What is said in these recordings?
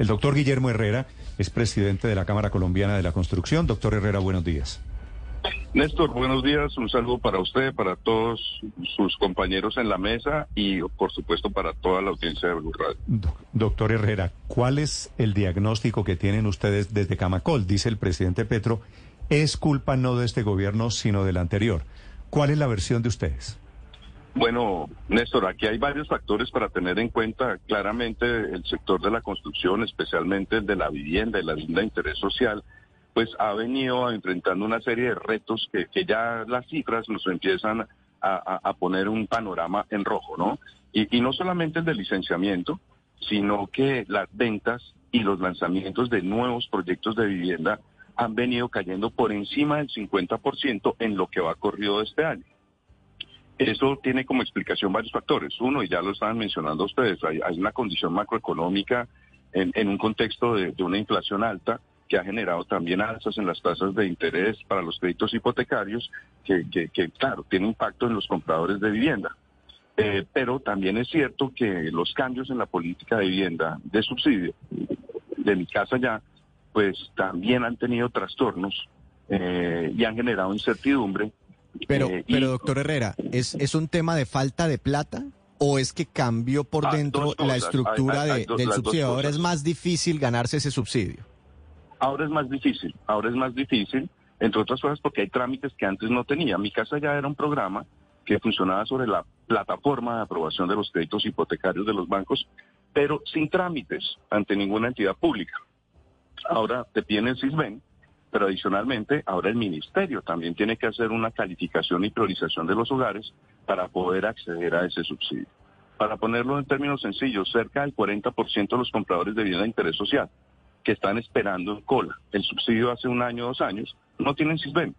El doctor Guillermo Herrera es presidente de la Cámara Colombiana de la Construcción. Doctor Herrera, buenos días. Néstor, buenos días. Un saludo para usted, para todos sus compañeros en la mesa y, por supuesto, para toda la audiencia de Blue doctor Herrera, ¿cuál es el diagnóstico que tienen ustedes desde Camacol? Dice el presidente Petro, es culpa no de este gobierno, sino del anterior. ¿Cuál es la versión de ustedes? Bueno, Néstor, aquí hay varios factores para tener en cuenta. Claramente el sector de la construcción, especialmente el de la vivienda y la vivienda de interés social, pues ha venido enfrentando una serie de retos que, ya las cifras nos empiezan a, poner un panorama en rojo, ¿no? Y, y no solamente el de licenciamiento, sino que las ventas y los lanzamientos de nuevos proyectos de vivienda han venido cayendo por encima del 50% en lo que va corrido este año. Eso tiene como explicación varios factores. Uno, y ya lo estaban mencionando ustedes, hay, una condición macroeconómica en, un contexto de, una inflación alta que ha generado también alzas en las tasas de interés para los créditos hipotecarios, que, claro, tiene impacto en los compradores de vivienda. Eh, pero también es cierto que los cambios en la política de vivienda de subsidio de mi casa ya, pues también han tenido trastornos eh, y han generado incertidumbre pero, eh, pero doctor Herrera, ¿es, ¿es un tema de falta de plata? ¿O es que cambió por ah, dentro la estructura del subsidio? Ahora es más difícil ganarse ese subsidio. Ahora es más difícil, ahora es más difícil, entre otras cosas porque hay trámites que antes no tenía. Mi casa ya era un programa que funcionaba sobre la plataforma de aprobación de los créditos hipotecarios de los bancos, pero sin trámites ante ninguna entidad pública. Ahora te piden el CISBEN, pero adicionalmente, ahora el ministerio también tiene que hacer una calificación y priorización de los hogares para poder acceder a ese subsidio. Para ponerlo en términos sencillos, cerca del 40% de los compradores de vivienda de interés social que están esperando en cola el subsidio hace un año, dos años, no tienen CISBEN,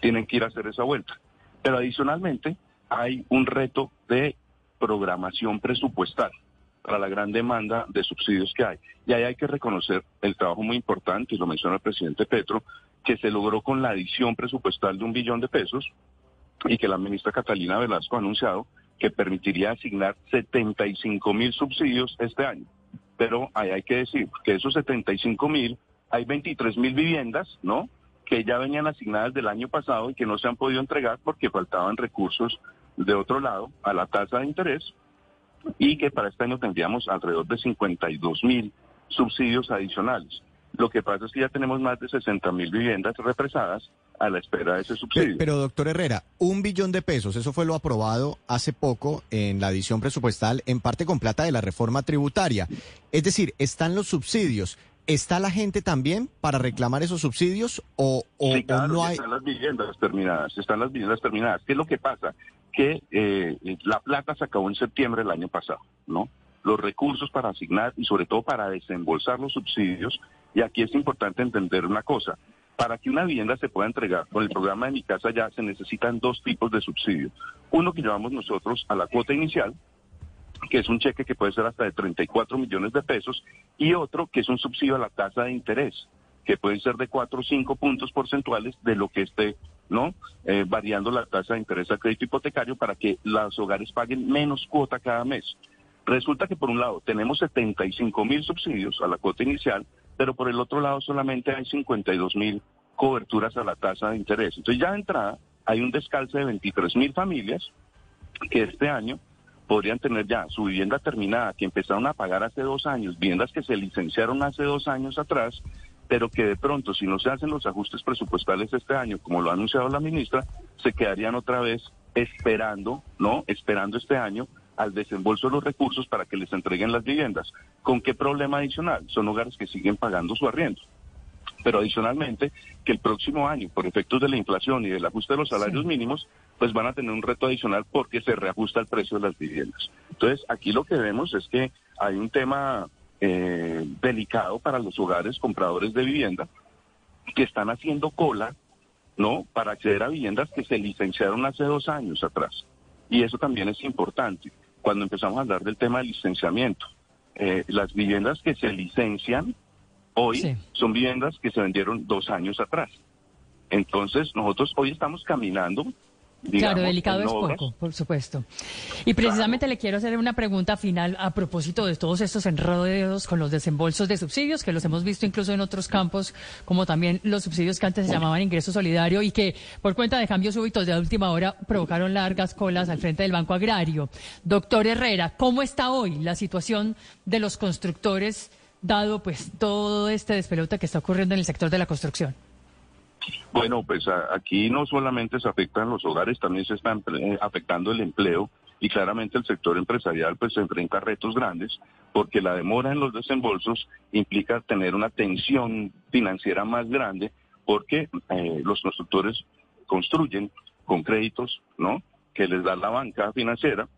tienen que ir a hacer esa vuelta. Pero adicionalmente hay un reto de programación presupuestal para la gran demanda de subsidios que hay. Y ahí hay que reconocer el trabajo muy importante, y lo menciona el presidente Petro, que se logró con la adición presupuestal de un billón de pesos y que la ministra Catalina Velasco ha anunciado que permitiría asignar 75 mil subsidios este año. Pero ahí hay que decir que esos 75 mil, hay 23 mil viviendas, ¿no? Que ya venían asignadas del año pasado y que no se han podido entregar porque faltaban recursos de otro lado a la tasa de interés y que para este año tendríamos alrededor de 52 mil subsidios adicionales. Lo que pasa es que ya tenemos más de 60 mil viviendas represadas a la espera de ese subsidio. Pero, doctor Herrera, un billón de pesos, eso fue lo aprobado hace poco en la adición presupuestal, en parte con plata de la reforma tributaria. Es decir, están los subsidios. ¿Está la gente también para reclamar esos subsidios o, o, no hay? Están las viviendas terminadas, están las viviendas terminadas. ¿Qué es lo que pasa? Que eh, la plata se acabó en septiembre del año pasado, ¿no? Los recursos para asignar y sobre todo para desembolsar los subsidios. Y aquí es importante entender una cosa. Para que una vivienda se pueda entregar por el programa de Mi Casa Ya se necesitan dos tipos de subsidio. Uno que llevamos nosotros a la cuota inicial, que es un cheque que puede ser hasta de 34 millones de pesos, y otro que es un subsidio a la tasa de interés, que puede ser de 4 o 5 puntos porcentuales de lo que esté ¿no? Eh, variando la tasa de interés al crédito hipotecario para que los hogares paguen menos cuota cada mes. Resulta que por un lado tenemos 75 mil subsidios a la cuota inicial, pero por el otro lado solamente hay 52 mil coberturas a la tasa de interés. Entonces ya de entrada hay un descalce de 23 mil familias que este año podrían tener ya su vivienda terminada, que empezaron a pagar hace dos años, viviendas que se licenciaron hace dos años atrás, pero que de pronto, si no se hacen los ajustes presupuestales este año, como lo ha anunciado la ministra, se quedarían otra vez esperando, ¿no? Esperando este año al desembolso de los recursos para que les entreguen las viviendas. ¿Con qué problema adicional? Son hogares que siguen pagando su arriendo. Pero adicionalmente, que el próximo año, por efectos de la inflación y del ajuste de los salarios mínimos, pues van a tener un reto adicional porque se reajusta el precio de las viviendas. Entonces, aquí lo que vemos es que hay un tema eh, delicado para los hogares compradores de vivienda que están haciendo cola, ¿no? Para acceder a viviendas que se licenciaron hace dos años atrás. Y eso también es importante cuando empezamos a hablar del tema del licenciamiento. Eh, las viviendas que se licencian hoy son viviendas que se vendieron dos años atrás. Entonces, nosotros hoy estamos caminando claro, delicado es poco, por supuesto. Y precisamente le quiero hacer una pregunta final a propósito de todos estos enredos con los desembolsos de subsidios, que los hemos visto incluso en otros campos, como también los subsidios que antes se llamaban ingreso solidario y que por cuenta de cambios súbitos de última hora provocaron largas colas al frente del Banco Agrario. Doctor Herrera, ¿cómo está hoy la situación de los constructores, dado pues todo este despelote que está ocurriendo en el sector de la construcción? Bueno, pues aquí no solamente se afectan los hogares, también se está eh, afectando el empleo y claramente el sector empresarial pues se enfrenta a retos grandes porque la demora en los desembolsos implica tener una tensión financiera más grande porque eh, los constructores construyen con créditos, ¿no? Que les da la banca financiera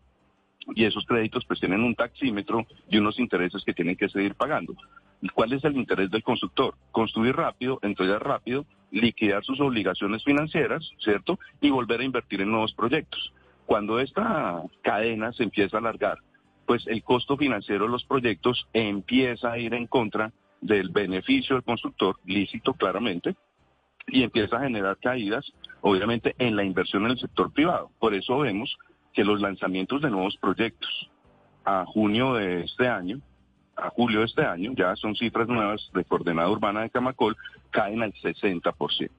y esos créditos pues tienen un taxímetro y unos intereses que tienen que seguir pagando. ¿Cuál es el interés del constructor? Construir rápido, entregar rápido, liquidar sus obligaciones financieras, ¿cierto? Y volver a invertir en nuevos proyectos. Cuando esta cadena se empieza a alargar, pues el costo financiero de los proyectos empieza a ir en contra del beneficio del constructor, lícito claramente, y empieza a generar caídas, obviamente, en la inversión en el sector privado. Por eso vemos que los lanzamientos de nuevos proyectos a junio de este año a julio de este año, ya son cifras nuevas de coordenada urbana de Camacol, caen al 60%.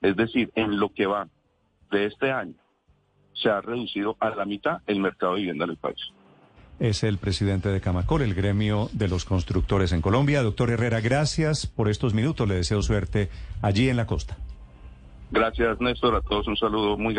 Es decir, en lo que va de este año, se ha reducido a la mitad el mercado de vivienda en el país. Es el presidente de Camacol, el gremio de los constructores en Colombia. Doctor Herrera, gracias por estos minutos. Le deseo suerte allí en la costa. Gracias, Néstor. A todos un saludo muy grande.